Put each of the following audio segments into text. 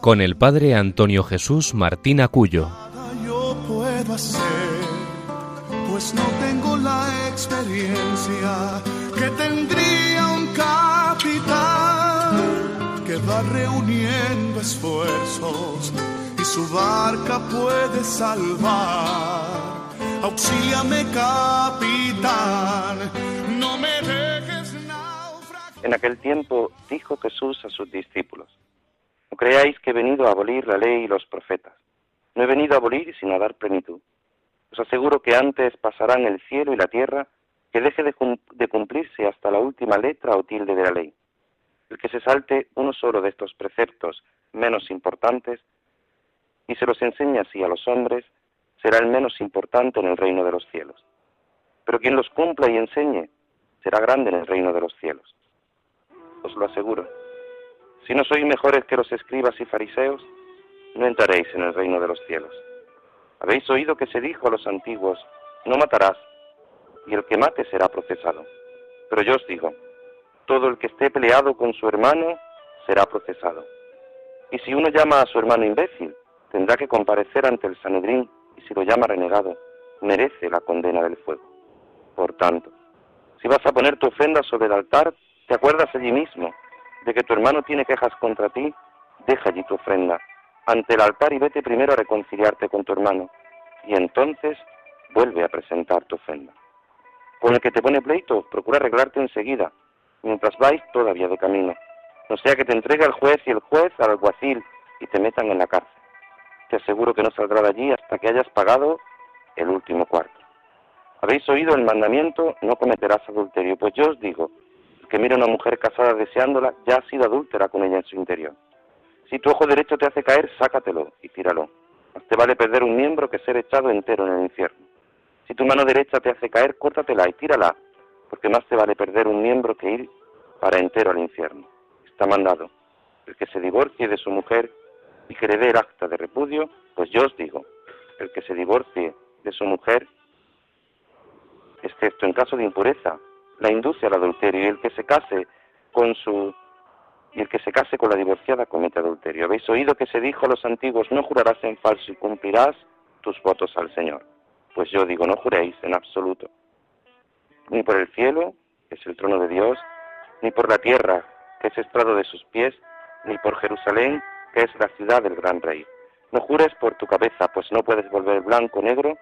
con el padre Antonio Jesús Martín Acuyo. Yo puedo hacer, pues no tengo la experiencia que tendría un capitán que va reuniendo esfuerzos y su barca puede salvar. Auxíliame, capitán, no me dejes naufragar. En aquel tiempo dijo Jesús a sus discípulos, creáis que he venido a abolir la ley y los profetas. No he venido a abolir sino a dar plenitud. Os aseguro que antes pasarán el cielo y la tierra que deje de, de cumplirse hasta la última letra o tilde de la ley. El que se salte uno solo de estos preceptos menos importantes y se los enseñe así a los hombres, será el menos importante en el reino de los cielos. Pero quien los cumpla y enseñe, será grande en el reino de los cielos. Os lo aseguro. Si no sois mejores que los escribas y fariseos, no entraréis en el reino de los cielos. Habéis oído que se dijo a los antiguos, no matarás, y el que mate será procesado. Pero yo os digo, todo el que esté peleado con su hermano será procesado. Y si uno llama a su hermano imbécil, tendrá que comparecer ante el Sanedrín, y si lo llama renegado, merece la condena del fuego. Por tanto, si vas a poner tu ofrenda sobre el altar, te acuerdas allí mismo de que tu hermano tiene quejas contra ti, deja allí tu ofrenda ante el altar y vete primero a reconciliarte con tu hermano, y entonces vuelve a presentar tu ofrenda. Con el que te pone pleito, procura arreglarte enseguida, mientras vais todavía de camino, no sea que te entregue al juez y el juez al alguacil y te metan en la cárcel. Te aseguro que no saldrá de allí hasta que hayas pagado el último cuarto. Habéis oído el mandamiento, no cometerás adulterio. Pues yo os digo, que mira a una mujer casada deseándola, ya ha sido adúltera con ella en su interior. Si tu ojo derecho te hace caer, sácatelo y tíralo. Más te vale perder un miembro que ser echado entero en el infierno. Si tu mano derecha te hace caer, córtatela y tírala, porque más te vale perder un miembro que ir para entero al infierno. Está mandado. El que se divorcie de su mujer y que le dé el acta de repudio, pues yo os digo, el que se divorcie de su mujer, excepto en caso de impureza, la induce al adulterio y el que se case con su y el que se case con la divorciada comete adulterio. Habéis oído que se dijo a los antiguos, no jurarás en falso y cumplirás tus votos al Señor. Pues yo digo, no juréis en absoluto, ni por el cielo, que es el trono de Dios, ni por la tierra, que es estrado de sus pies, ni por Jerusalén, que es la ciudad del gran rey. No jures por tu cabeza, pues no puedes volver blanco o negro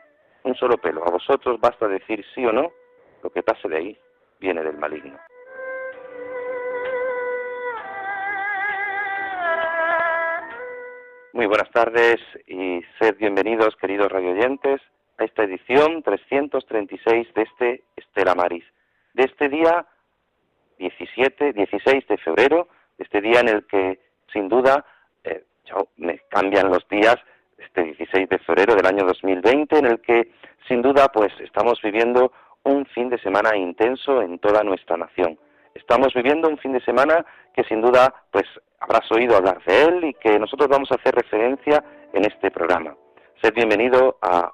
un solo pelo. A vosotros basta decir sí o no, lo que pase de ahí viene del maligno. Muy buenas tardes y sed bienvenidos, queridos radioyentes, a esta edición 336 de este Estela Maris, de este día 17, 16 de febrero, este día en el que, sin duda, eh, me cambian los días, este 16 de febrero del año 2020, en el que, sin duda, pues estamos viviendo un fin de semana intenso en toda nuestra nación. Estamos viviendo un fin de semana que, sin duda, pues habrás oído hablar de él y que nosotros vamos a hacer referencia en este programa. Sed bienvenido a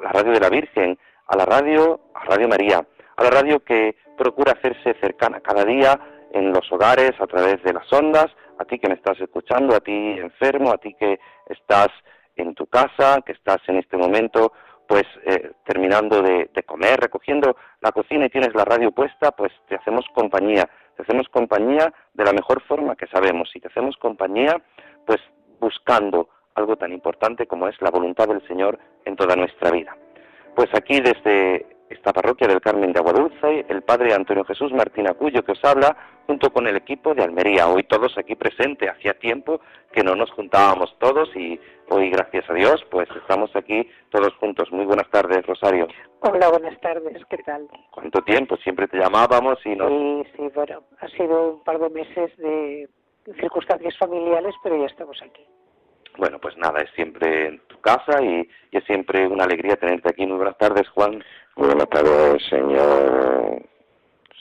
la radio de la Virgen, a la radio, a Radio María, a la radio que procura hacerse cercana cada día en los hogares a través de las ondas, a ti que me estás escuchando, a ti enfermo, a ti que estás en tu casa, que estás en este momento pues eh, terminando de, comer, recogiendo la cocina y tienes la radio puesta, pues te hacemos compañía, te hacemos compañía de la mejor forma que sabemos y te hacemos compañía pues buscando algo tan importante como es la voluntad del Señor en toda nuestra vida. Pues aquí desde esta parroquia del Carmen de Aguadulce, el padre Antonio Jesús Martín Acuyo que os habla junto con el equipo de Almería, hoy todos aquí presentes, hacía tiempo que no nos juntábamos todos y hoy gracias a Dios pues estamos aquí todos juntos. Muy buenas tardes, Rosario. Hola, buenas tardes, ¿qué tal? ¿Cuánto tiempo? Siempre te llamábamos y nos... Sí, sí, bueno, ha sido un par de meses de circunstancias familiares, pero ya estamos aquí. Bueno, pues nada, es siempre en tu casa y, es siempre una alegría tenerte aquí. Muy buenas tardes, Juan. Muy buenas tardes, señor,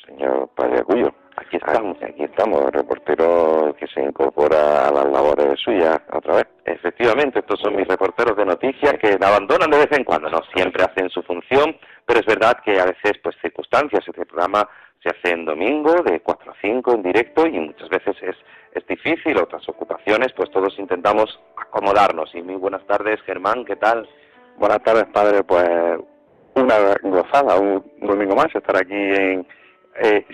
señor Padre Acuyo. Aquí estamos. Aquí estamos, reportero que se incorpora a las labores suyas otra vez. Efectivamente, estos son mis reporteros de noticias que me abandonan de vez en cuando, no siempre hacen su función, pero es verdad que a veces, pues circunstancias, este programa se hace en domingo de 4 a 5 en directo y muchas veces es, es difícil, otras ocupaciones, pues todos intentamos acomodarnos. Y muy buenas tardes, Germán, ¿qué tal? Buenas tardes, padre, pues una gozada, un domingo más estar aquí en eh,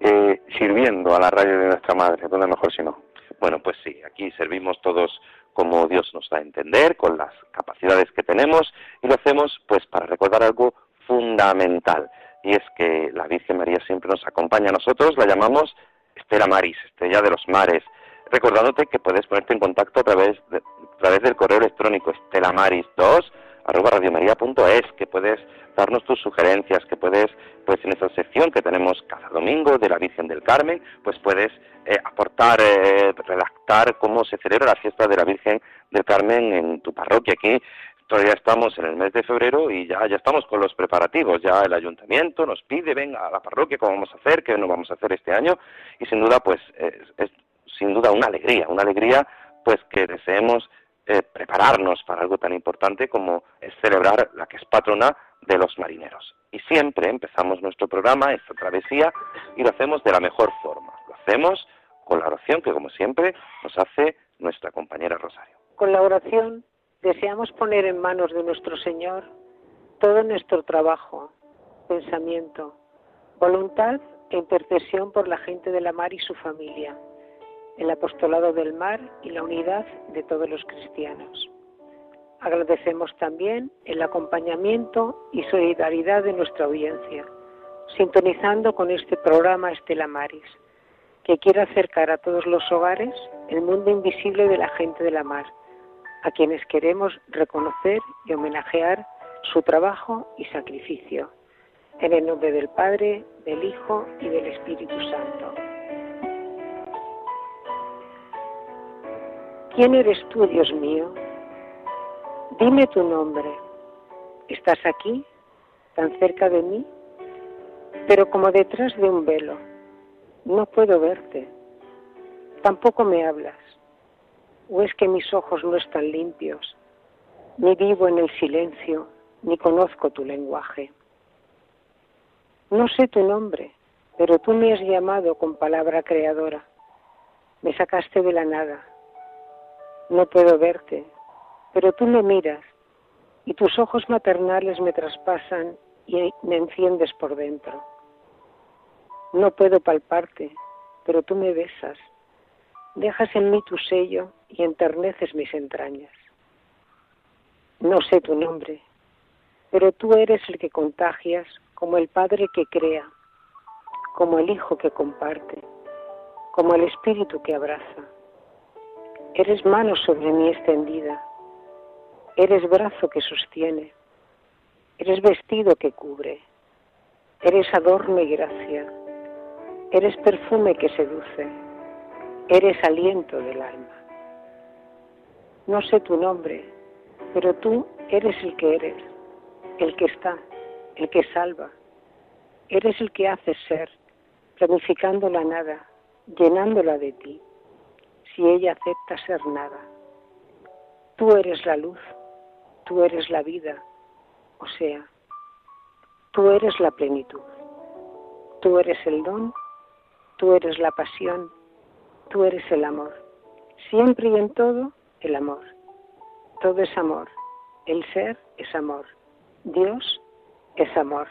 eh, sirviendo a la radio de nuestra madre, donde mejor si no. Bueno, pues sí, aquí servimos todos como Dios nos da a entender, con las capacidades que tenemos, y lo hacemos pues para recordar algo fundamental, y es que la Virgen María siempre nos acompaña nosotros, la llamamos Estela Maris, Estrella de los Mares, recordándote que puedes ponerte en contacto a través, de, a través del correo electrónico estelamaris2 arroba radiomaria.es, que puedes darnos tus sugerencias, que puedes, pues en esa sección que tenemos cada domingo de la Virgen del Carmen, pues puedes eh, aportar, eh, redactar cómo se celebra la fiesta de la Virgen del Carmen en tu parroquia. Aquí todavía estamos en el mes de febrero y ya, ya estamos con los preparativos. Ya el ayuntamiento nos pide, venga a la parroquia, cómo vamos a hacer, qué no vamos a hacer este año. Y sin duda, pues es sin duda una alegría, una alegría pues que deseemos eh, prepararnos para algo tan importante como es celebrar la que es patrona de los marineros. Y siempre empezamos nuestro programa, esta travesía, y lo hacemos de la mejor forma. Lo hacemos con la oración que, como siempre, nos hace nuestra compañera Rosario. Con la oración deseamos poner en manos de nuestro Señor todo nuestro trabajo, pensamiento, voluntad e intercesión por la gente de la mar y su familia el apostolado del mar y la unidad de todos los cristianos. Agradecemos también el acompañamiento y solidaridad de nuestra audiencia, sintonizando con este programa Estela Maris, que quiere acercar a todos los hogares el mundo invisible de la gente de la mar, a quienes queremos reconocer y homenajear su trabajo y sacrificio. En el nombre del Padre, del Hijo y del Espíritu Santo. ¿Quién eres tú, Dios mío? Dime tu nombre. ¿Estás aquí, tan cerca de mí? Pero como detrás de un velo. No puedo verte. Tampoco me hablas. ¿O es que mis ojos no están limpios? Ni vivo en el silencio, ni conozco tu lenguaje. No sé tu nombre, pero tú me has llamado con palabra creadora. Me sacaste de la nada no puedo verte, pero tú me miras y tus ojos maternales me traspasan y me enciendes por dentro. No puedo palparte, pero tú me besas. Dejas en mí tu sello y enterneces mis entrañas. No sé tu nombre, pero tú eres el que contagias como el Padre que crea, como el Hijo que comparte, como el Espíritu que abraza. Eres mano sobre mí extendida, eres brazo que sostiene, eres vestido que cubre, eres adorno y gracia, eres perfume que seduce, eres aliento del alma. No sé tu nombre, pero tú eres el que eres, el que está, el que salva. Eres el que hace ser, planificando la nada, llenándola de ti si ella acepta ser nada. Tú eres la luz, tú eres la vida, o sea, tú eres la plenitud, tú eres el don, tú eres la pasión, tú eres el amor. Siempre y en todo, el amor. Todo es amor. El ser es amor. Dios es amor.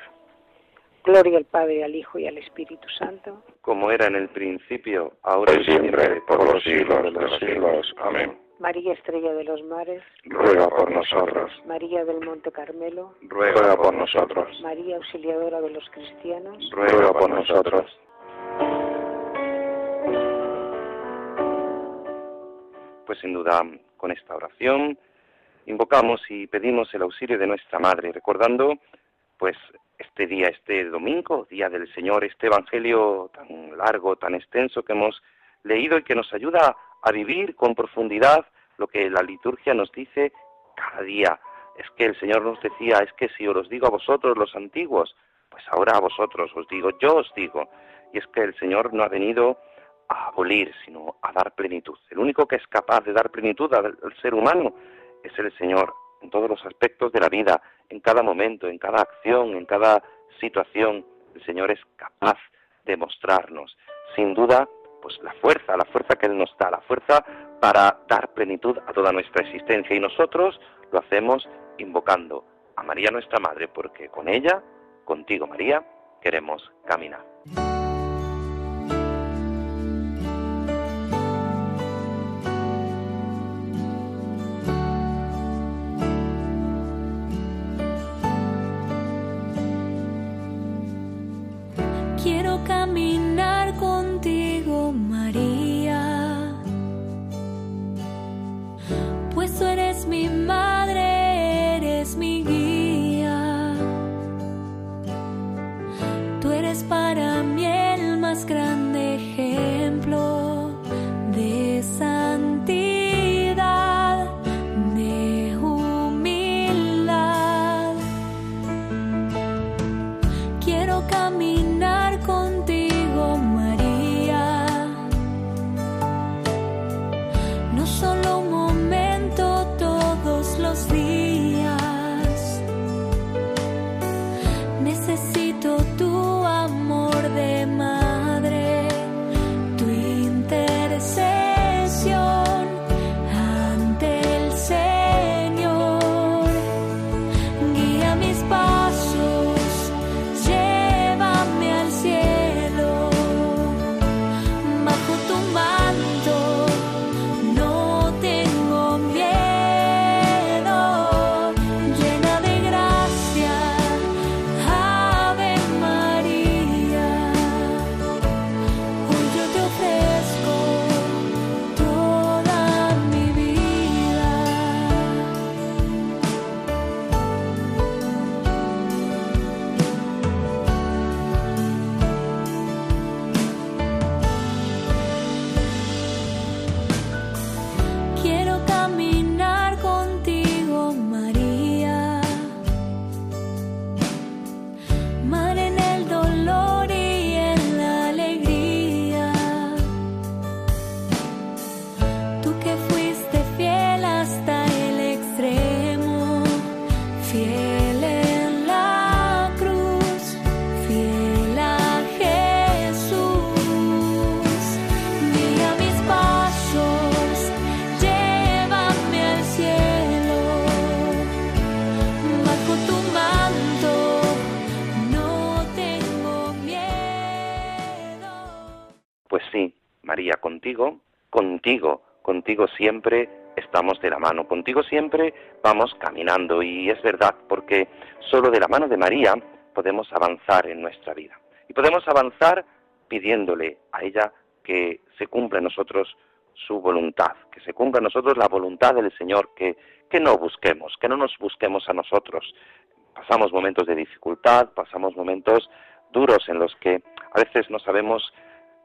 Gloria al Padre, al Hijo y al Espíritu Santo. Como era en el principio, ahora y siempre, por los siglos de los siglos. Amén. María Estrella de los Mares, ruega por nosotros. María del Monte Carmelo, ruega por nosotros. María Auxiliadora de los Cristianos, ruega por nosotros. Pues sin duda, con esta oración invocamos y pedimos el auxilio de nuestra Madre, recordando pues este día, este domingo, día del Señor, este evangelio tan largo, tan extenso que hemos leído y que nos ayuda a vivir con profundidad lo que la liturgia nos dice cada día. Es que el Señor nos decía, es que si os digo a vosotros los antiguos, pues ahora a vosotros os digo, yo os digo. Y es que el Señor no ha venido a abolir, sino a dar plenitud. El único que es capaz de dar plenitud al, ser humano es el Señor, en todos los aspectos de la vida, en cada momento, en cada acción, en cada situación. El Señor es capaz de mostrarnos, sin duda, pues la fuerza, la fuerza que Él nos da, la fuerza para dar plenitud a toda nuestra existencia. Y nosotros lo hacemos invocando a María nuestra Madre, porque con ella, contigo María, queremos caminar. Siempre estamos de la mano, contigo siempre vamos caminando y es verdad, porque solo de la mano de María podemos avanzar en nuestra vida. Y podemos avanzar pidiéndole a ella que se cumpla en nosotros su voluntad, que se cumpla en nosotros la voluntad del Señor, que, que no busquemos, que no nos busquemos a nosotros. Pasamos momentos de dificultad, pasamos momentos duros en los que a veces no sabemos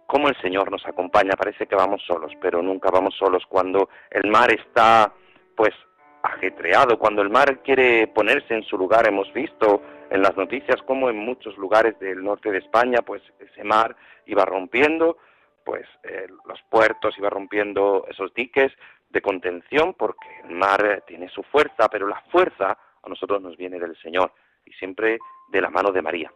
cómo el Señor nos acompaña. Parece que vamos solos, pero nunca vamos solos cuando el mar está, pues, ajetreado, cuando el mar quiere ponerse en su lugar. Hemos visto en las noticias cómo en muchos lugares del norte de España, pues, ese mar iba rompiendo, pues, eh, los puertos, iba rompiendo esos diques de contención, porque el mar tiene su fuerza, pero la fuerza a nosotros nos viene del Señor y siempre de la mano de María.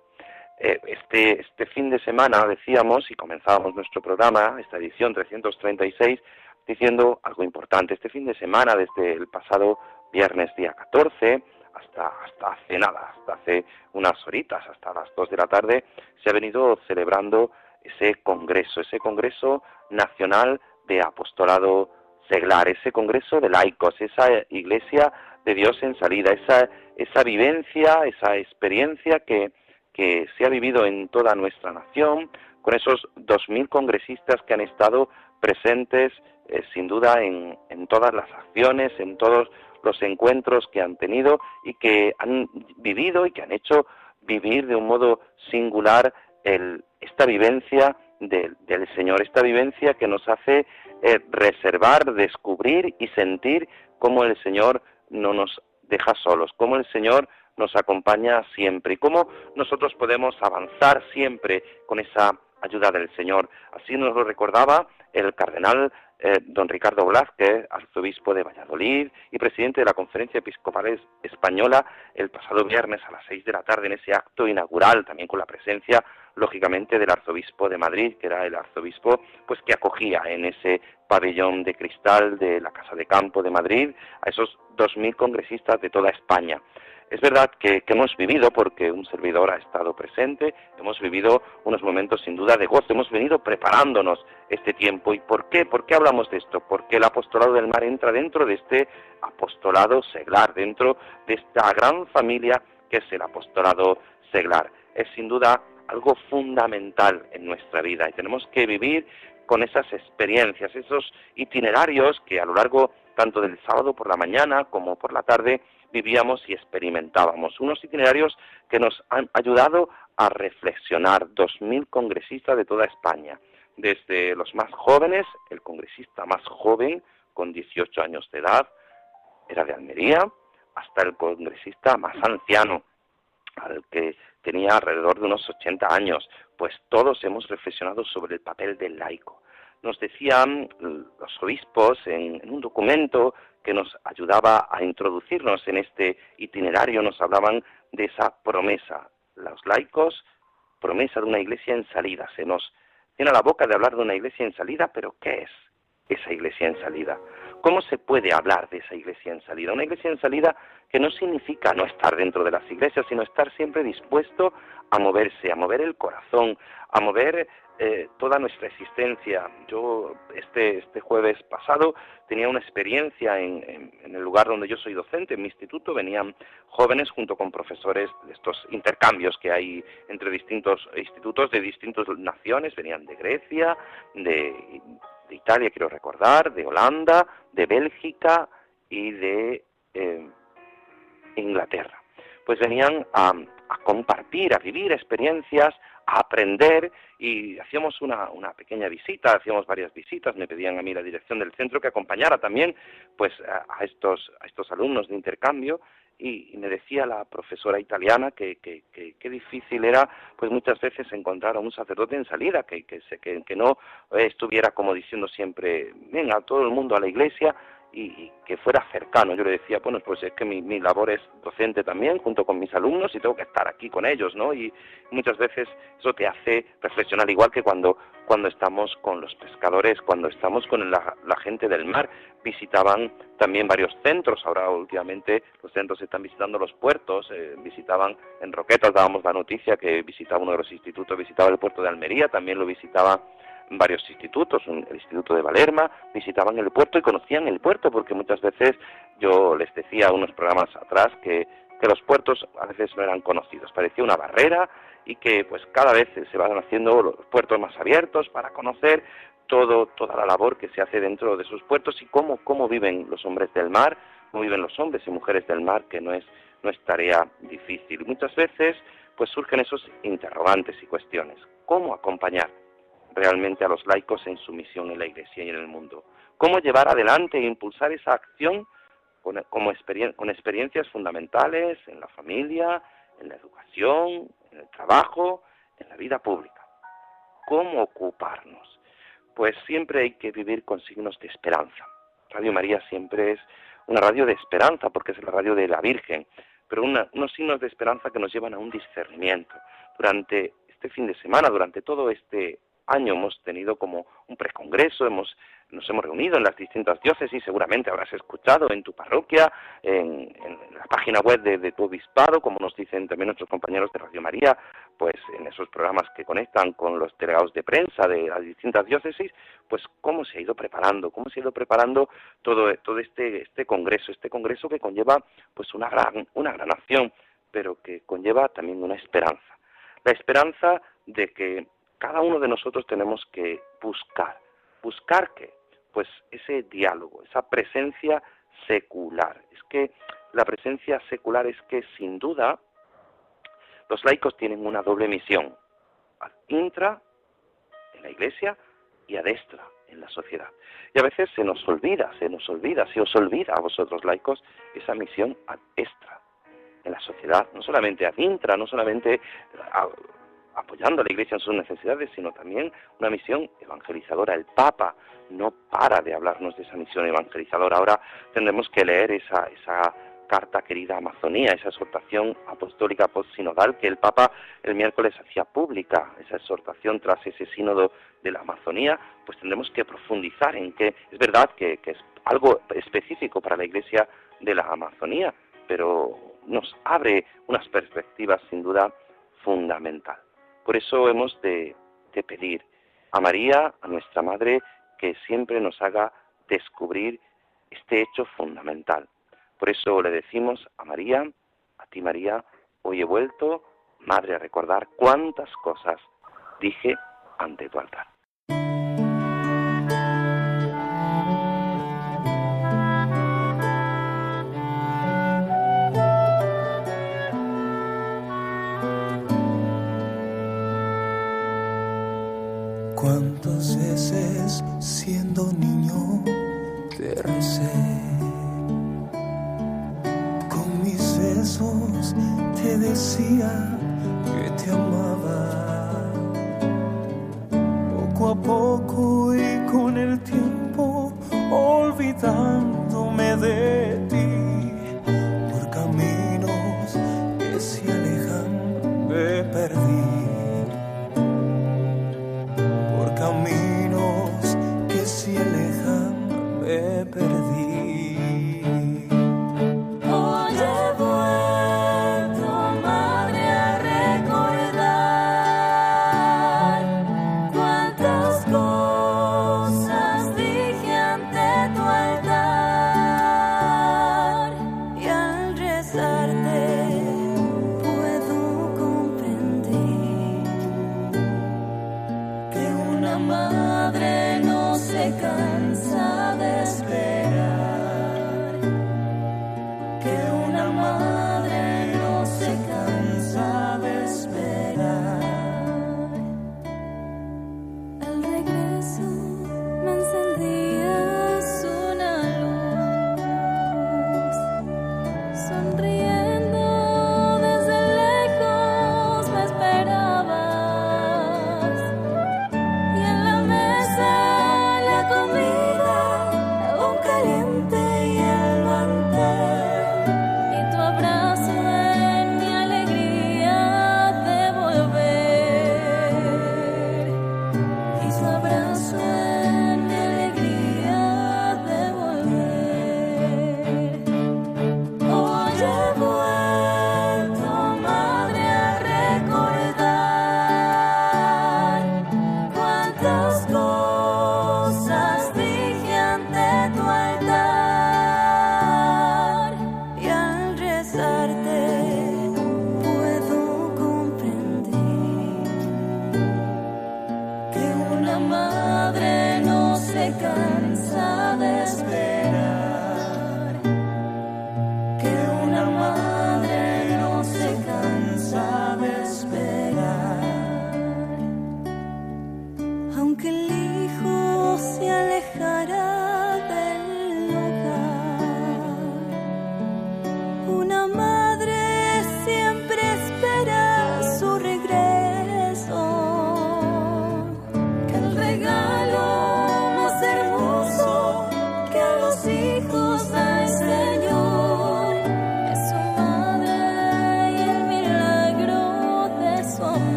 Eh, este, este fin de semana decíamos y comenzábamos nuestro programa, esta edición 336, diciendo algo importante. Este fin de semana, desde el pasado viernes día 14 hasta, hasta hace nada, hasta hace unas horitas, hasta las 2 de la tarde, se ha venido celebrando ese congreso, ese congreso nacional de apostolado seglar, ese congreso de laicos, esa iglesia de Dios en salida, esa, esa vivencia, esa experiencia que que se ha vivido en toda nuestra nación, con esos 2.000 congresistas que han estado presentes eh, sin duda en, todas las acciones, en todos los encuentros que han tenido y que han vivido y que han hecho vivir de un modo singular esta vivencia del Señor, esta vivencia que nos hace eh, reservar, descubrir y sentir cómo el Señor no nos deja solos, cómo el Señor nos acompaña siempre y cómo nosotros podemos avanzar siempre con esa ayuda del Señor. Así nos lo recordaba el cardenal eh, don Ricardo Blázquez, arzobispo de Valladolid y presidente de la Conferencia Episcopal Española, el pasado viernes a las seis de la tarde en ese acto inaugural, también con la presencia, lógicamente, del arzobispo de Madrid, que era el arzobispo pues que acogía en ese pabellón de cristal de la Casa de Campo de Madrid a esos dos mil congresistas de toda España. Es verdad que, hemos vivido, porque un servidor ha estado presente, hemos vivido unos momentos sin duda de gozo, hemos venido preparándonos este tiempo. ¿Y por qué? ¿Por qué hablamos de esto? Porque el apostolado del mar entra dentro de este apostolado seglar, dentro de esta gran familia que es el apostolado seglar. Es sin duda algo fundamental en nuestra vida y tenemos que vivir con esas experiencias, esos itinerarios que a lo largo tanto del sábado por la mañana como por la tarde vivíamos y experimentábamos. Unos itinerarios que nos han ayudado a reflexionar. Dos mil congresistas de toda España, desde los más jóvenes, el congresista más joven, con 18 años de edad, era de Almería, hasta el congresista más anciano, al que tenía alrededor de unos 80 años, pues todos hemos reflexionado sobre el papel del laico. Nos decían los obispos en un documento que nos ayudaba a introducirnos en este itinerario, nos hablaban de esa promesa. Los laicos, promesa de una iglesia en salida. Se nos tiene la boca de hablar de una iglesia en salida, pero ¿qué es esa iglesia en salida? ¿Cómo se puede hablar de esa iglesia en salida? Una iglesia en salida que no significa no estar dentro de las iglesias, sino estar siempre dispuesto a moverse, a mover el corazón, a mover eh, toda nuestra existencia. Yo este, este jueves pasado tenía una experiencia en, en, el lugar donde yo soy docente, en mi instituto, venían jóvenes junto con profesores de estos intercambios que hay entre distintos institutos de distintas naciones, venían de Grecia, de, Italia, quiero recordar, de Holanda, de Bélgica y de eh, Inglaterra. Pues venían a, a compartir, a vivir experiencias, a aprender y hacíamos una, una, pequeña visita, hacíamos varias visitas, me pedían a mí la dirección del centro que acompañara también pues a, estos, a estos alumnos de intercambio y, me decía la profesora italiana que, que, que, difícil era pues muchas veces encontrar a un sacerdote en salida, que, que, que no estuviera como diciendo siempre, venga todo el mundo a la iglesia, y, que fuera cercano. Yo le decía, bueno, pues es que mi, mi, labor es docente también, junto con mis alumnos, y tengo que estar aquí con ellos, ¿no? Y muchas veces eso te hace reflexionar, igual que cuando, cuando estamos con los pescadores, cuando estamos con la, gente del mar. Visitaban también varios centros, ahora últimamente los centros están visitando los puertos, eh, visitaban en Roquetas, dábamos la noticia que visitaba uno de los institutos, visitaba el puerto de Almería, también lo visitaba varios institutos, el Instituto de Valerma, visitaban el puerto y conocían el puerto, porque muchas veces yo les decía unos programas atrás que, que los puertos a veces no eran conocidos, parecía una barrera y que pues cada vez se van haciendo los puertos más abiertos para conocer todo, toda la labor que se hace dentro de sus puertos y cómo, cómo viven los hombres del mar, cómo viven los hombres y mujeres del mar, que no es, no es tarea difícil. Muchas veces pues surgen esos interrogantes y cuestiones. ¿Cómo acompañar? realmente a los laicos en su misión en la Iglesia y en el mundo. Cómo llevar adelante e impulsar esa acción con, como con experiencias fundamentales en la familia, en la educación, en el trabajo, en la vida pública. ¿Cómo ocuparnos? Pues siempre hay que vivir con signos de esperanza. Radio María siempre es una radio de esperanza porque es la radio de la Virgen, pero unos signos de esperanza que nos llevan a un discernimiento. Durante este fin de semana, durante todo este año hemos tenido como un precongreso, hemos, nos hemos reunido en las distintas diócesis, seguramente habrás escuchado en tu parroquia, en, la página web de, tu obispado, como nos dicen también nuestros compañeros de Radio María, pues en esos programas que conectan con los delegados de prensa de las distintas diócesis, pues cómo se ha ido preparando, cómo se ha ido preparando todo, todo este, este congreso, este congreso que conlleva pues una gran, una gran acción, pero que conlleva también una esperanza. La esperanza de que cada uno de nosotros tenemos que buscar. ¿Buscar qué? Pues ese diálogo, esa presencia secular. Es que la presencia secular es que sin duda los laicos tienen una doble misión, ad intra en la iglesia y a destra en la sociedad. Y a veces se nos olvida, se nos olvida, se os olvida a vosotros laicos esa misión ad extra en la sociedad, no solamente ad intra, no solamente apoyando a la Iglesia en sus necesidades, sino también una misión evangelizadora. El Papa no para de hablarnos de esa misión evangelizadora. Ahora tendremos que leer esa, esa carta querida Amazonía, esa exhortación apostólica postsinodal que el Papa el miércoles hacía pública, esa exhortación tras ese sínodo de la Amazonía, pues tendremos que profundizar en que es verdad que, que es algo específico para la Iglesia de la Amazonía, pero nos abre unas perspectivas sin duda fundamental. Por eso hemos de, pedir a María, a nuestra Madre, que siempre nos haga descubrir este hecho fundamental, por eso le decimos a María, a ti María, hoy he vuelto, Madre, a recordar cuántas cosas dije ante tu altar. Siendo niño te recé? te decía que te amaba. Poco a poco y con el tiempo olvidándome de que se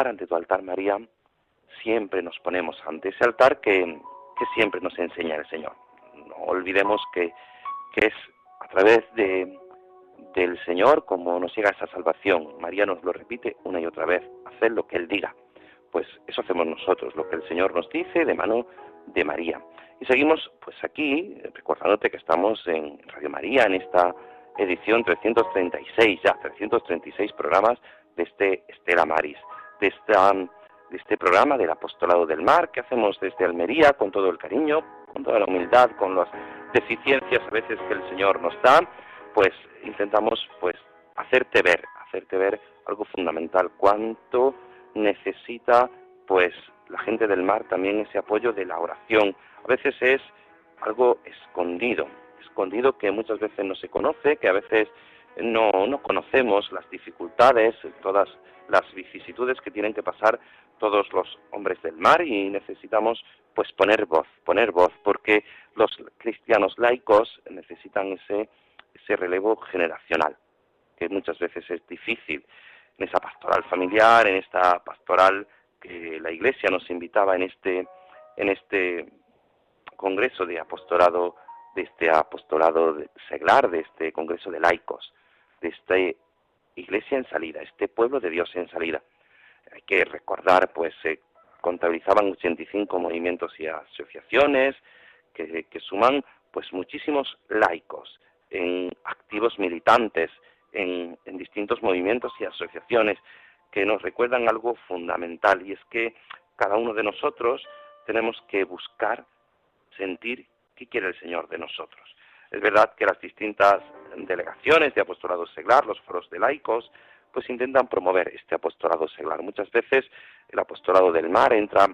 ante tu altar María, siempre nos ponemos ante ese altar que, siempre nos enseña el Señor. No olvidemos que, es a través de, del Señor como nos llega esa salvación. María nos lo repite una y otra vez, hacer lo que Él diga. Pues eso hacemos nosotros, lo que el Señor nos dice de mano de María. Y seguimos pues aquí, recordándote que estamos en Radio María, en esta edición 336, ya 336 programas de este Estela Maris, de, esta, este programa del Apostolado del Mar que hacemos desde Almería con todo el cariño, con toda la humildad, con las deficiencias a veces que el Señor nos da, pues intentamos pues hacerte ver, hacerte ver algo fundamental, cuánto necesita pues la gente del mar también ese apoyo de la oración. A veces es algo escondido, escondido que muchas veces no se conoce, que a veces no, no conocemos las dificultades, todas las vicisitudes que tienen que pasar todos los hombres del mar y necesitamos pues poner voz, poner voz, porque los cristianos laicos necesitan ese, ese relevo generacional, que muchas veces es difícil. En esa pastoral familiar, en esta pastoral que la Iglesia nos invitaba en este, en este congreso de apostolado, de este apostolado seglar, de este congreso de laicos de esta iglesia en salida, este pueblo de Dios en salida. Hay que recordar, pues se contabilizaban 85 movimientos y asociaciones que, suman pues muchísimos laicos, en activos militantes, en, en distintos movimientos y asociaciones que nos recuerdan algo fundamental y es que cada uno de nosotros tenemos que buscar sentir qué quiere el Señor de nosotros. Es verdad que las distintas delegaciones de apostolado seglar, los foros de laicos, pues intentan promover este apostolado seglar. Muchas veces el apostolado del mar entra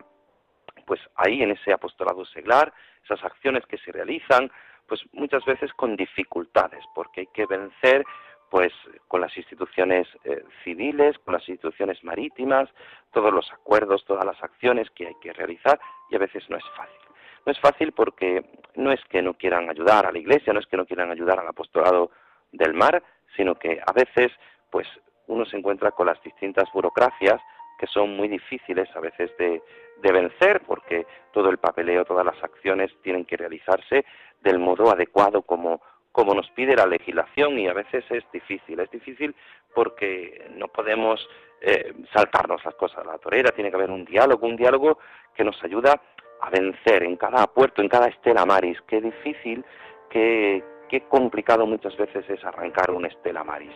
pues ahí en ese apostolado seglar, esas acciones que se realizan, pues muchas veces con dificultades, porque hay que vencer pues con las instituciones eh, civiles, con las instituciones marítimas, todos los acuerdos, todas las acciones que hay que realizar y a veces no es fácil. No es fácil porque no es que no quieran ayudar a la Iglesia, no es que no quieran ayudar al apostolado del mar, sino que a veces pues uno se encuentra con las distintas burocracias que son muy difíciles a veces de, vencer porque todo el papeleo, todas las acciones tienen que realizarse del modo adecuado como, como nos pide la legislación y a veces es difícil. Es difícil porque no podemos eh, saltarnos las cosas a la torera, tiene que haber un diálogo, un diálogo que nos ayuda a vencer en cada puerto, en cada estela maris. Qué difícil, qué, qué complicado muchas veces es arrancar un estela maris.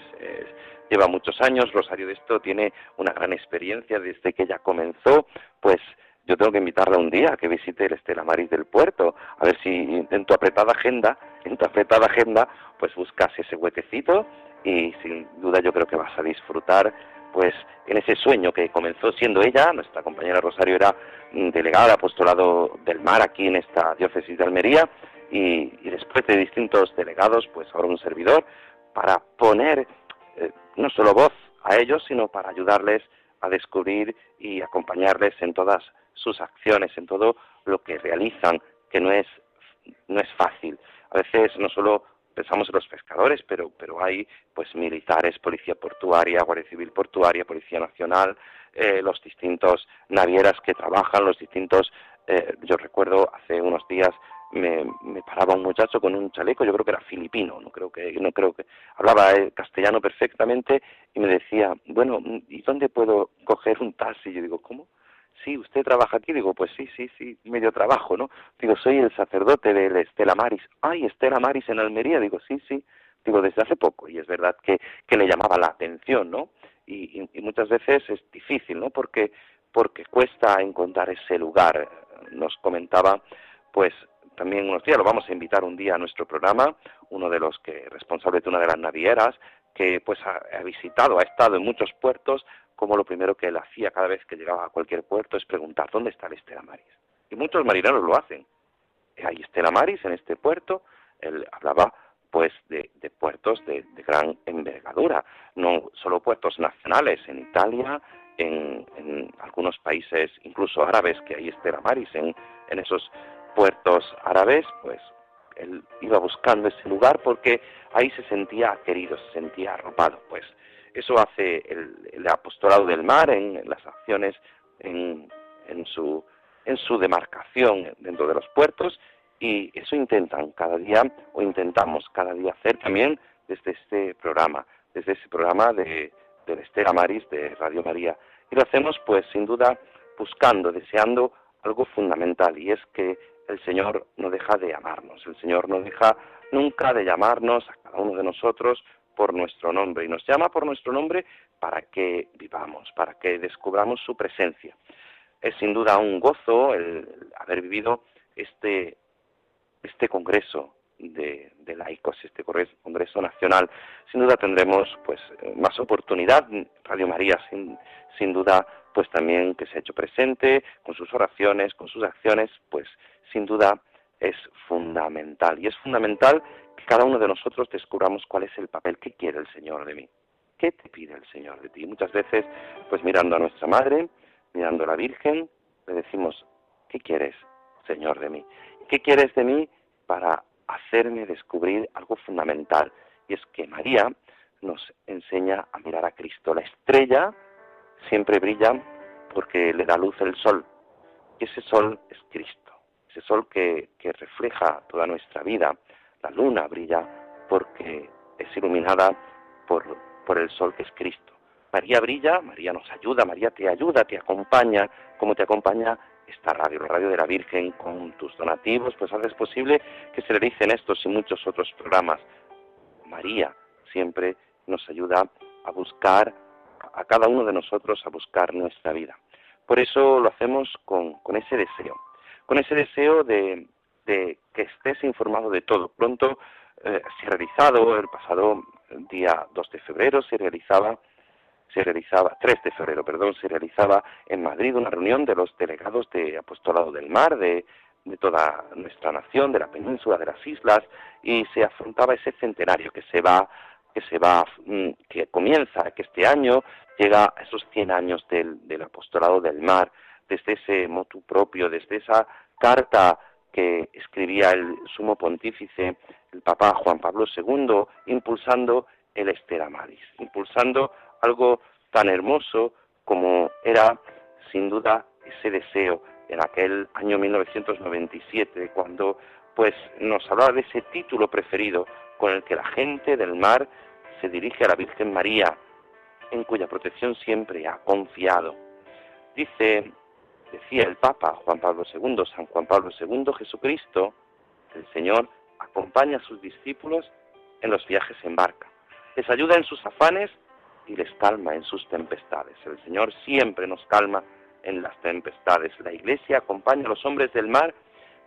lleva muchos años, Rosario de esto tiene una gran experiencia desde que ella comenzó, pues yo tengo que invitarla un día a que visite el Estela Maris del puerto, a ver si en tu apretada agenda, en tu apretada agenda, pues buscas ese huequecito y sin duda yo creo que vas a disfrutar pues en ese sueño que comenzó siendo ella, nuestra compañera Rosario era delegada de apostolado del mar aquí en esta diócesis de Almería y, después de distintos delegados, pues ahora un servidor, para poner eh, no solo voz a ellos, sino para ayudarles a descubrir y acompañarles en todas sus acciones, en todo lo que realizan, que no es, no es fácil. A veces no solo pensamos en los pescadores, pero, pero hay pues militares, policía portuaria, guardia civil portuaria, policía nacional, eh, los distintos navieras que trabajan, los distintos, eh, yo recuerdo hace unos días me, me, paraba un muchacho con un chaleco, yo creo que era filipino, no creo que, no creo que hablaba castellano perfectamente y me decía, bueno, ¿y dónde puedo coger un taxi? Yo digo, ¿cómo? Sí, usted trabaja aquí, digo, pues sí, sí, sí, medio trabajo, ¿no? Digo, soy el sacerdote de Estela Maris. Ay, Estela Maris en Almería, digo, sí, sí, digo, desde hace poco, y es verdad que, que le llamaba la atención, ¿no? Y, y, muchas veces es difícil, ¿no? Porque, porque cuesta encontrar ese lugar. Nos comentaba, pues, también unos días, lo vamos a invitar un día a nuestro programa, uno de los que responsable de una de las navieras, que pues ha, visitado, ha estado en muchos puertos, como lo primero que él hacía cada vez que llegaba a cualquier puerto es preguntar dónde está el Estela Maris. y muchos marineros lo hacen. Hay Estela Maris en este puerto, él hablaba pues de, puertos de, gran envergadura, no solo puertos nacionales en Italia, en, algunos países incluso árabes que hay Estela Maris en, en esos puertos árabes, pues él iba buscando ese lugar porque ahí se sentía querido, se sentía arropado, pues eso hace el, apostolado del mar en, las acciones en, en, su, en su demarcación dentro de los puertos y eso intentan cada día o intentamos cada día hacer también desde este programa, desde ese programa de, de Estela Maris de Radio María. Y lo hacemos pues sin duda buscando, deseando algo fundamental y es que el Señor no deja de amarnos, el Señor no deja nunca de llamarnos a cada uno de nosotros por nuestro nombre y nos llama por nuestro nombre para que vivamos, para que descubramos su presencia. Es sin duda un gozo el haber vivido este, este congreso de, laicos, este congreso nacional. Sin duda tendremos pues más oportunidad. Radio María sin, sin duda pues también que se ha hecho presente con sus oraciones, con sus acciones, pues sin duda es fundamental. Y es fundamental que cada uno de nosotros descubramos cuál es el papel que quiere el Señor de mí. ¿Qué te pide el Señor de ti? Muchas veces, pues mirando a nuestra Madre, mirando a la Virgen, le decimos, ¿qué quieres, Señor, de mí? ¿Qué quieres de mí para hacerme descubrir algo fundamental? Y es que María nos enseña a mirar a Cristo. La estrella siempre brilla porque le da luz el sol. Y ese sol es Cristo ese sol que, refleja toda nuestra vida. La luna brilla porque es iluminada por, por el sol que es Cristo. María brilla, María nos ayuda, María te ayuda, te acompaña, como te acompaña esta radio, la radio de la Virgen, con tus donativos, pues haces posible que se realicen estos y muchos otros programas. María siempre nos ayuda a buscar, a cada uno de nosotros, a buscar nuestra vida. Por eso lo hacemos con, con ese deseo, con ese deseo de, que estés informado de todo. Pronto eh, se ha realizado, el pasado día 2 de febrero se realizaba, se realizaba, 3 de febrero, perdón, se realizaba en Madrid una reunión de los delegados de Apostolado del Mar, de, de toda nuestra nación, de la península, de las islas, y se afrontaba ese centenario que se va que se va, mm, que comienza, que este año llega a esos 100 años del, del apostolado del mar, desde ese motu propio, desde esa carta que escribía el sumo pontífice, el Papa Juan Pablo II, impulsando el Estera Maris, impulsando algo tan hermoso como era, sin duda, ese deseo en aquel año 1997, cuando pues nos hablaba de ese título preferido con el que la gente del mar se dirige a la Virgen María, en cuya protección siempre ha confiado. Dice Decía el Papa Juan Pablo II, San Juan Pablo II, Jesucristo, el Señor, acompaña a sus discípulos en los viajes en barca, les ayuda en sus afanes y les calma en sus tempestades. El Señor siempre nos calma en las tempestades. La Iglesia acompaña a los hombres del mar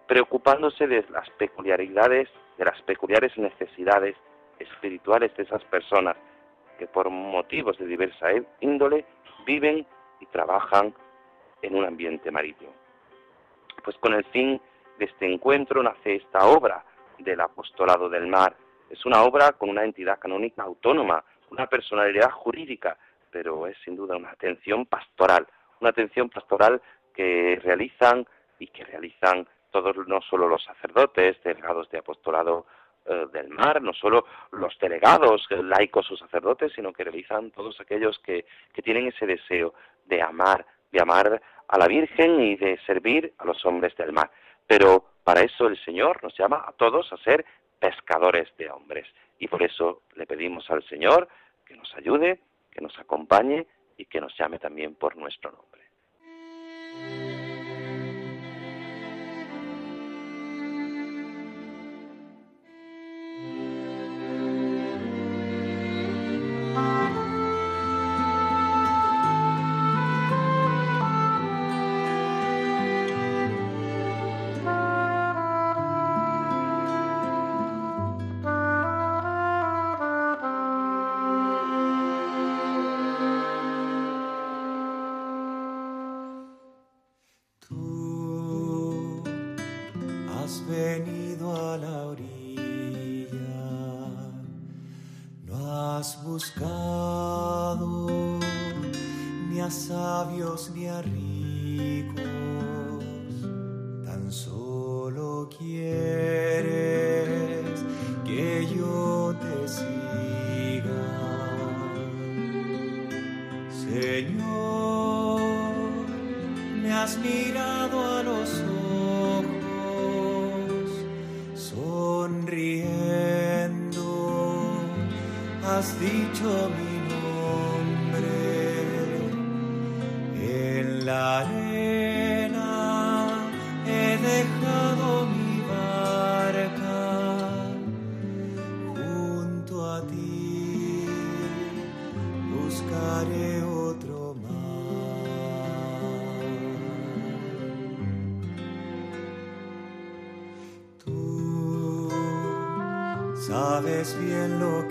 preocupándose de las peculiaridades, de las peculiares necesidades espirituales de esas personas que por motivos de diversa índole viven y trabajan en un ambiente marítimo. Pues con el fin de este encuentro nace esta obra del apostolado del mar. Es una obra con una entidad canónica autónoma, una personalidad jurídica, pero es sin duda una atención pastoral, una atención pastoral que realizan y que realizan todos, no solo los sacerdotes, delegados de apostolado eh, del mar, no solo los delegados, laicos o sacerdotes, sino que realizan todos aquellos que, que tienen ese deseo de amar, de amar a la Virgen y de servir a los hombres del mar. Pero para eso el Señor nos llama a todos a ser pescadores de hombres. Y por eso le pedimos al Señor que nos ayude, que nos acompañe y que nos llame también por nuestro nombre. Has buscado ni a sabios ni a ricos, tan solo quieres que yo te siga. Señor, me has mirado a los has dicho mi nombre en la arena. He dejado mi barca junto a ti, buscaré otro mar. Tú sabes bien lo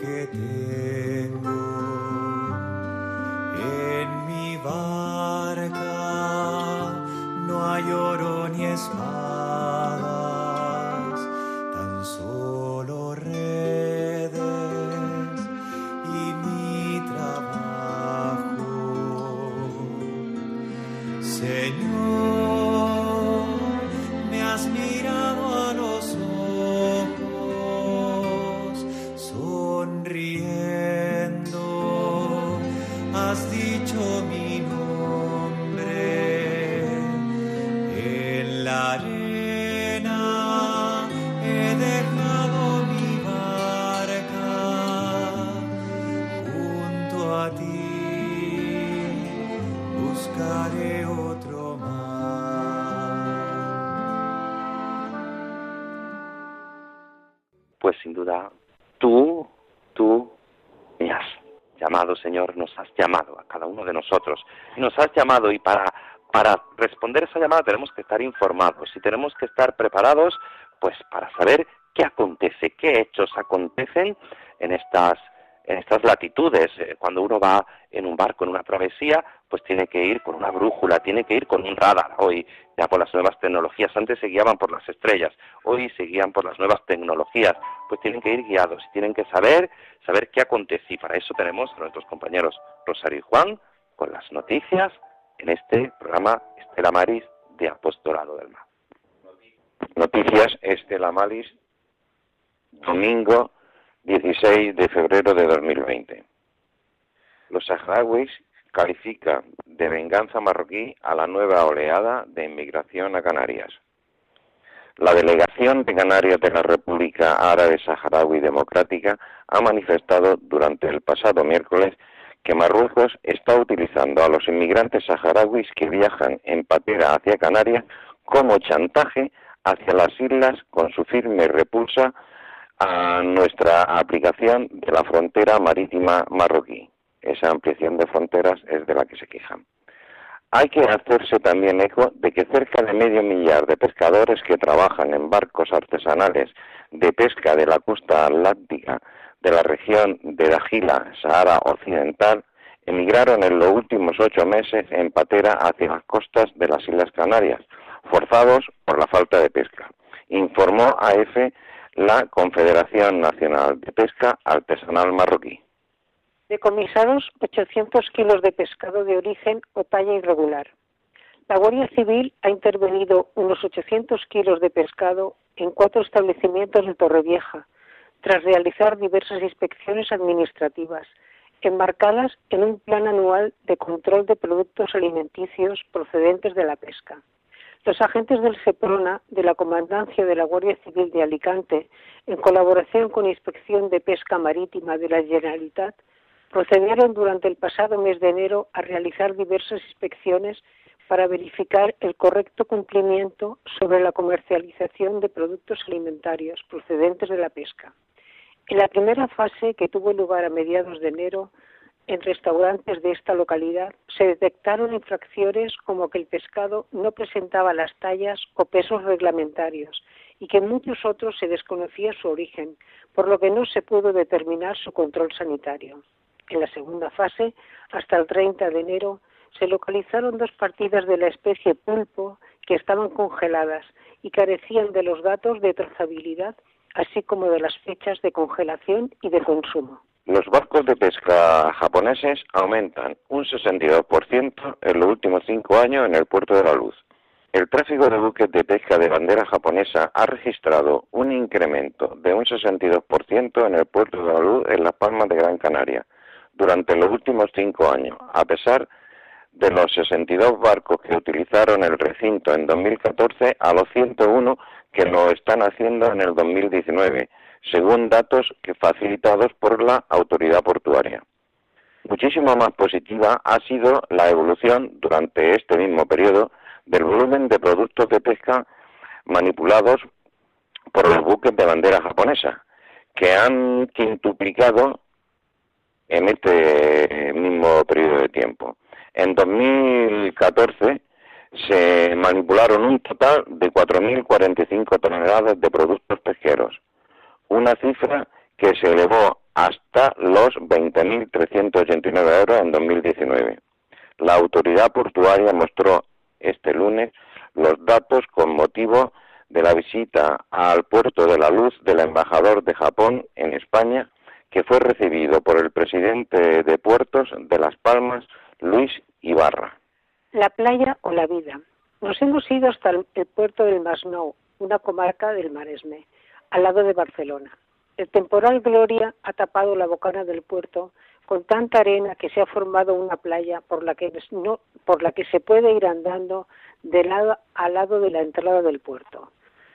Señor, nos has llamado a cada uno de nosotros. Nos has llamado y para, para responder esa llamada tenemos que estar informados y tenemos que estar preparados pues para saber qué acontece, qué hechos acontecen en estas en estas latitudes. Eh, Cuando uno va en un barco, en una travesía, pues tiene que ir con una brújula, tiene que ir con un radar. Hoy, ya por las nuevas tecnologías, antes se guiaban por las estrellas, hoy se guían por las nuevas tecnologías, pues tienen que ir guiados y tienen que saber, saber qué acontece. Y para eso tenemos a nuestros compañeros Rosario y Juan con las noticias en este programa Estela Maris de Apostolado del Mar. Noticias Estela Maris, domingo 16 de febrero de 2020. Los saharauis califican de venganza marroquí a la nueva oleada de inmigración a Canarias. La delegación de Canarias de la República Árabe Saharaui Democrática ha manifestado durante el pasado miércoles que Marruecos está utilizando a los inmigrantes saharauis que viajan en patera hacia Canarias como chantaje hacia las islas con su firme repulsa a nuestra aplicación de la frontera marítima marroquí. Esa ampliación de fronteras es de la que se quejan. Hay que hacerse también eco de que cerca de medio millar de pescadores que trabajan en barcos artesanales de pesca de la costa atlántica de la región de Dajila, Sahara Occidental, emigraron en los últimos ocho meses en patera hacia las costas de las Islas Canarias, forzados por la falta de pesca. Informó AF la Confederación Nacional de Pesca Artesanal Marroquí. Decomisados 800 kilos de pescado de origen o talla irregular. La Guardia Civil ha intervenido unos 800 kilos de pescado en cuatro establecimientos de Torrevieja, tras realizar diversas inspecciones administrativas, enmarcadas en un plan anual de control de productos alimenticios procedentes de la pesca. Los agentes del SEPRONA de la Comandancia de la Guardia Civil de Alicante, en colaboración con Inspección de Pesca Marítima de la Generalitat, procedieron durante el pasado mes de enero a realizar diversas inspecciones para verificar el correcto cumplimiento sobre la comercialización de productos alimentarios procedentes de la pesca. En la primera fase, que tuvo lugar a mediados de enero, en restaurantes de esta localidad se detectaron infracciones como que el pescado no presentaba las tallas o pesos reglamentarios y que en muchos otros se desconocía su origen, por lo que no se pudo determinar su control sanitario. En la segunda fase, hasta el 30 de enero, se localizaron dos partidas de la especie pulpo que estaban congeladas y carecían de los datos de trazabilidad, así como de las fechas de congelación y de consumo. Los barcos de pesca japoneses aumentan un 62% en los últimos cinco años en el puerto de la Luz. El tráfico de buques de pesca de bandera japonesa ha registrado un incremento de un 62% en el puerto de la Luz en Las Palmas de Gran Canaria durante los últimos cinco años, a pesar de los 62 barcos que utilizaron el recinto en 2014 a los 101 que lo están haciendo en el 2019, según datos que facilitados por la autoridad portuaria. Muchísimo más positiva ha sido la evolución durante este mismo periodo del volumen de productos de pesca manipulados por los buques de bandera japonesa, que han quintuplicado en este mismo periodo de tiempo. En 2014 se manipularon un total de 4.045 toneladas de productos pesqueros, una cifra que se elevó hasta los 20.389 euros en 2019. La autoridad portuaria mostró este lunes los datos con motivo de la visita al puerto de la luz del embajador de Japón en España, que fue recibido por el presidente de puertos de Las Palmas, Luis Ibarra. La playa o la vida. Nos hemos ido hasta el, puerto del Masnou, una comarca del Maresme, al lado de Barcelona. El temporal Gloria ha tapado la bocana del puerto con tanta arena que se ha formado una playa por la que, no, por la que se puede ir andando de lado a lado de la entrada del puerto.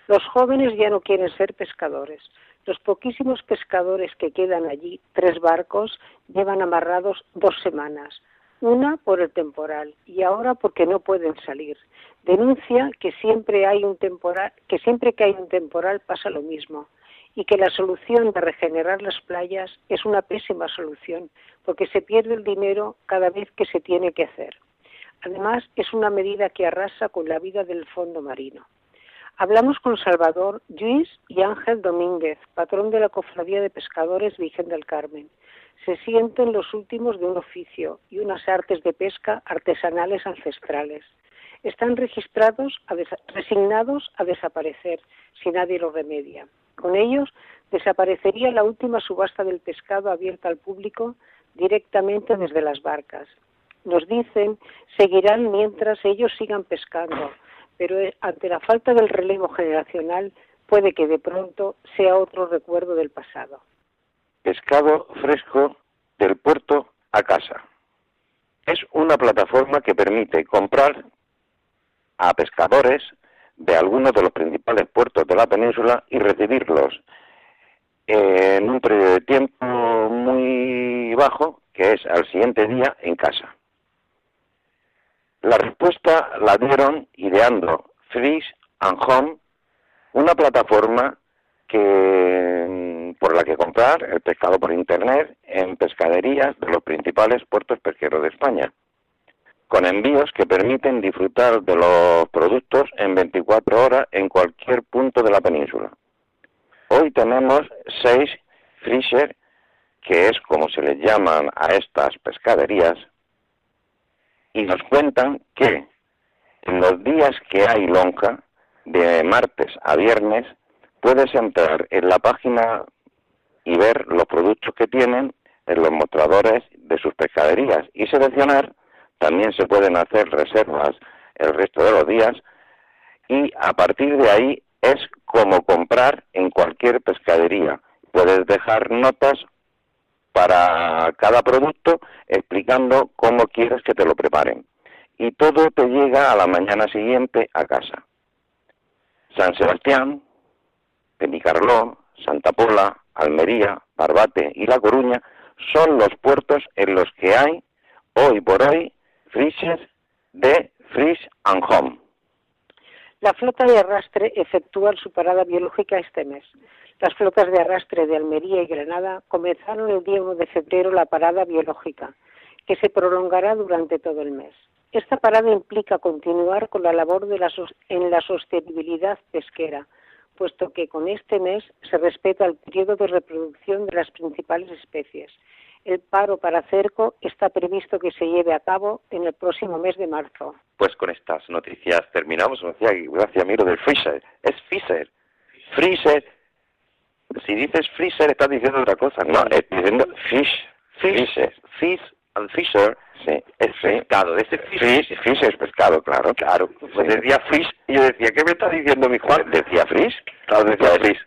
Los jóvenes ya no quieren ser pescadores. Los poquísimos pescadores que quedan allí, tres barcos, llevan amarrados dos semanas una por el temporal y ahora porque no pueden salir. Denuncia que siempre hay un temporal, que siempre que hay un temporal pasa lo mismo y que la solución de regenerar las playas es una pésima solución porque se pierde el dinero cada vez que se tiene que hacer. Además, es una medida que arrasa con la vida del fondo marino. Hablamos con Salvador, Luis y Ángel Domínguez, patrón de la Cofradía de Pescadores Virgen del Carmen, se sienten los últimos de un oficio y unas artes de pesca artesanales ancestrales. Están registrados, resignados a desaparecer si nadie lo remedia. Con ellos desaparecería la última subasta del pescado abierta al público directamente desde las barcas. Nos dicen seguirán mientras ellos sigan pescando, pero eh, ante la falta del relevo generacional puede que de pronto sea otro recuerdo del pasado pescado fresco del puerto a casa. Es una plataforma que permite comprar a pescadores de algunos de los principales puertos de la península y recibirlos en un periodo de tiempo muy bajo, que es al siguiente día en casa. La respuesta la dieron ideando Fish and Home, una plataforma que por la que comprar el pescado por Internet en pescaderías de los principales puertos pesqueros de España, con envíos que permiten disfrutar de los productos en 24 horas en cualquier punto de la península. Hoy tenemos seis freezer, que es como se les llaman a estas pescaderías, y nos cuentan que en los días que hay lonja, de martes a viernes, puedes entrar en la página y ver los productos que tienen en los mostradores de sus pescaderías y seleccionar. También se pueden hacer reservas el resto de los días y a partir de ahí es como comprar en cualquier pescadería. Puedes dejar notas para cada producto explicando cómo quieres que te lo preparen. Y todo te llega a la mañana siguiente a casa. San Sebastián, Penicarló, Santa Pola, Almería, Barbate y La Coruña son los puertos en los que hay hoy por hoy frises de Fish and Home. La flota de arrastre efectúa su parada biológica este mes. Las flotas de arrastre de Almería y Granada comenzaron el día 1 de febrero la parada biológica, que se prolongará durante todo el mes. Esta parada implica continuar con la labor en la sostenibilidad pesquera, puesto que con este mes se respeta el periodo de reproducción de las principales especies. El paro para cerco está previsto que se lleve a cabo en el próximo mes de marzo. Pues con estas noticias terminamos. Gracias, amigo del Freezer. Es Freezer. Freezer. Si dices Freezer, estás diciendo otra cosa. No, es diciendo Fish. Fish. Fish and Fisher sí, es pescado. Ese fish, fish, es pescado, claro. Claro. Pues decía fish y yo decía, ¿qué me está diciendo mi Juan? Decía fish. Claro, decía fish.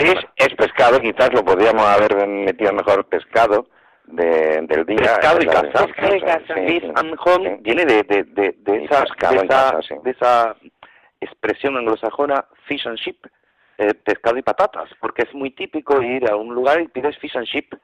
fish es pescado, quizás lo podríamos haber metido mejor pescado de, del día. Pescado y casa. Pescado y casa. Fish and home viene de, de, de, de esa, de, esa, de esa expresión anglosajona fish and chip, eh, pescado y patatas, porque es muy típico ir a un lugar y pides fish and chip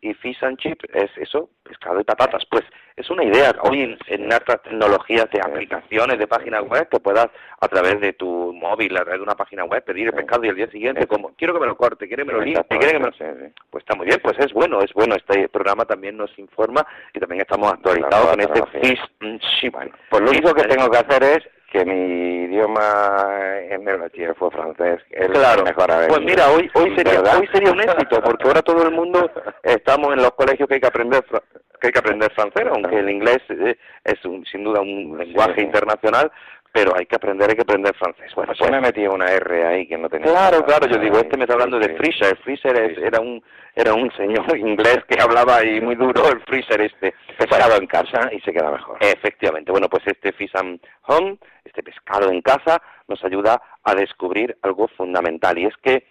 y fish and chip es eso, pescado y patatas. Pues es una idea hoy en, en otras tecnologías de aplicaciones de páginas web que puedas a través de tu móvil, a través de una página web pedir el pescado y el día siguiente como quiero que me lo corte, quiero que me lo limpie, quiero que me lo... Pues está muy bien, pues es bueno, es bueno. Este programa también nos informa y también estamos actualizados con este fish and chip. pues lo único que tengo que hacer es que mi idioma en el bachiller fue francés. Es claro. Mejor pues mira, hoy hoy sería hoy sería un éxito porque ahora todo el mundo estamos en los colegios que hay que aprender que hay que aprender francés, aunque el inglés eh, es sin duda un lenguaje internacional, pero hay que aprender, hay que aprender francés. Bueno, pues me metí una R ahí que no tenía. Claro, claro, yo digo, este me está hablando de Freezer. Freezer era un era un señor inglés que hablaba ahí muy duro, el Freezer este. Pescado en casa y se queda mejor. Efectivamente. Bueno, pues este Fish and Home, este pescado en casa, nos ayuda a descubrir algo fundamental y es que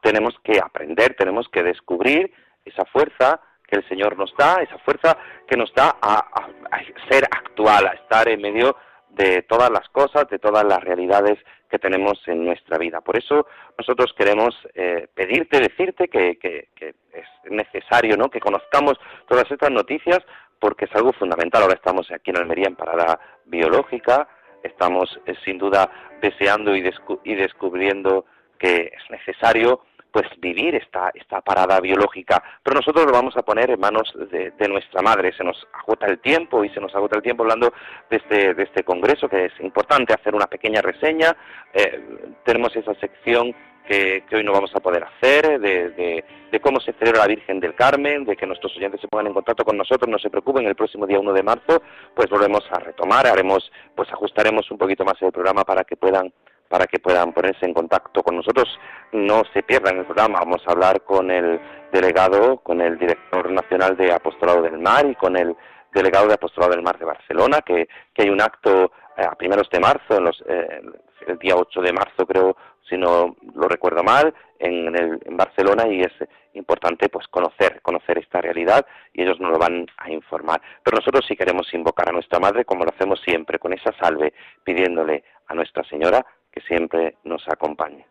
tenemos que aprender, tenemos que descubrir esa fuerza que el Señor nos da, esa fuerza que nos da a, a ser actual, a estar en medio de todas las cosas, de todas las realidades que tenemos en nuestra vida. Por eso nosotros queremos eh, pedirte, decirte que, es necesario ¿no? que conozcamos todas estas noticias porque es algo fundamental. Ahora estamos aquí en Almería en parada biológica, estamos eh, sin duda deseando y, y descubriendo que es necesario pues vivir esta, esta parada biológica. Pero nosotros lo vamos a poner en manos de, nuestra madre. Se nos agota el tiempo y se nos agota el tiempo hablando de este, de este congreso, que es importante hacer una pequeña reseña. Eh, tenemos esa sección que, hoy no vamos a poder hacer, de, de, cómo se celebra la Virgen del Carmen, de que nuestros oyentes se pongan en contacto con nosotros, no se preocupen, el próximo día 1 de marzo, pues volvemos a retomar, haremos, pues ajustaremos un poquito más el programa para que puedan para que puedan ponerse en contacto con nosotros. No se pierdan el programa, vamos a hablar con el delegado, con el director nacional de Apostolado del Mar y con el delegado de Apostolado del Mar de Barcelona, que, que hay un acto eh, a primeros de marzo, en los, eh, el día 8 de marzo creo, si no lo recuerdo mal, en, el, en Barcelona y es importante pues conocer, conocer esta realidad y ellos nos lo van a informar. Pero nosotros sí queremos invocar a nuestra Madre como lo hacemos siempre, con esa salve, pidiéndole a Nuestra Señora que siempre nos acompañe.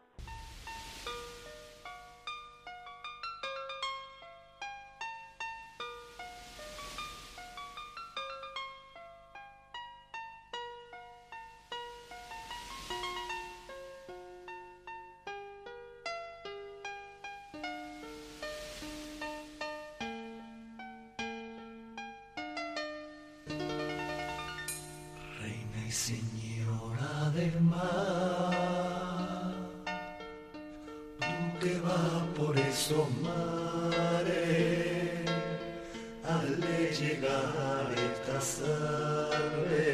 Esos mares al llegar esta salve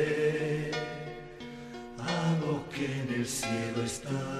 a lo que en el cielo está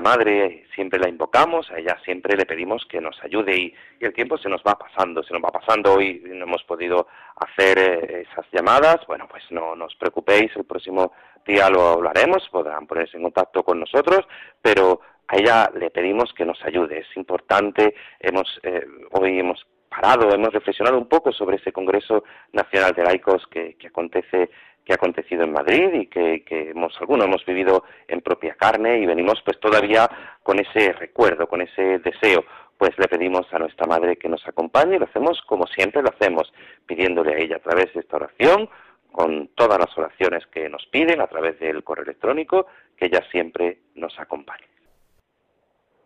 madre siempre la invocamos, a ella siempre le pedimos que nos ayude y, el tiempo se nos va pasando, se nos va pasando, hoy no hemos podido hacer eh, esas llamadas, bueno, pues no, nos preocupéis, el próximo día lo, haremos, podrán ponerse en contacto con nosotros, pero a ella le pedimos que nos ayude, es importante, hemos, eh, hoy hemos parado, hemos reflexionado un poco sobre ese Congreso Nacional de Laicos que, que acontece que ha acontecido en Madrid y que, hemos, algunos hemos vivido en propia carne y venimos pues todavía con ese recuerdo, con ese deseo. Pues le pedimos a nuestra Madre que nos acompañe y lo hacemos como siempre lo hacemos, pidiéndole a ella a través de esta oración, con todas las oraciones que nos piden a través del correo electrónico, que ella siempre nos acompañe.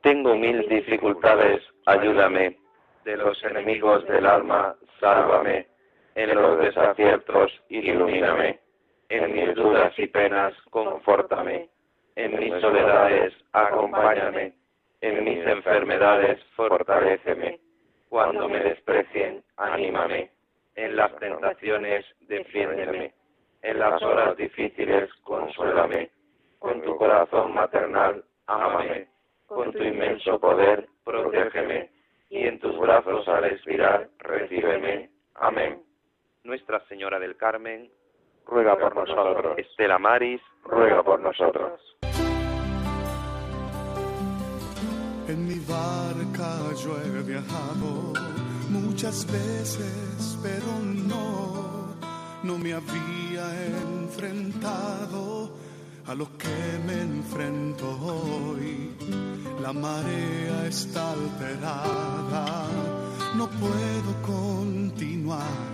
Tengo mil dificultades, ayúdame. De los enemigos del alma, sálvame. En los desaciertos, ilumíname en mis dudas y penas, confórtame. En mis soledades, acompáñame. En mis enfermedades, fortaléceme. Cuando me desprecien, anímame. En las tentaciones, defiéndeme. En las horas difíciles, consuélame. Con tu corazón maternal, ámame. Con tu inmenso poder, protégeme. Y en tus brazos al expirar, recíbeme. Amén. Nuestra Señora del Carmen, ruega por nosotros. Estela Maris, ruega por nosotros. En mi barca yo he viajado muchas veces, pero no, no me había enfrentado a lo que me enfrento hoy. La marea está alterada, no puedo continuar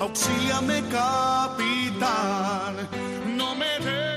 auxíame capitán, no me dejes.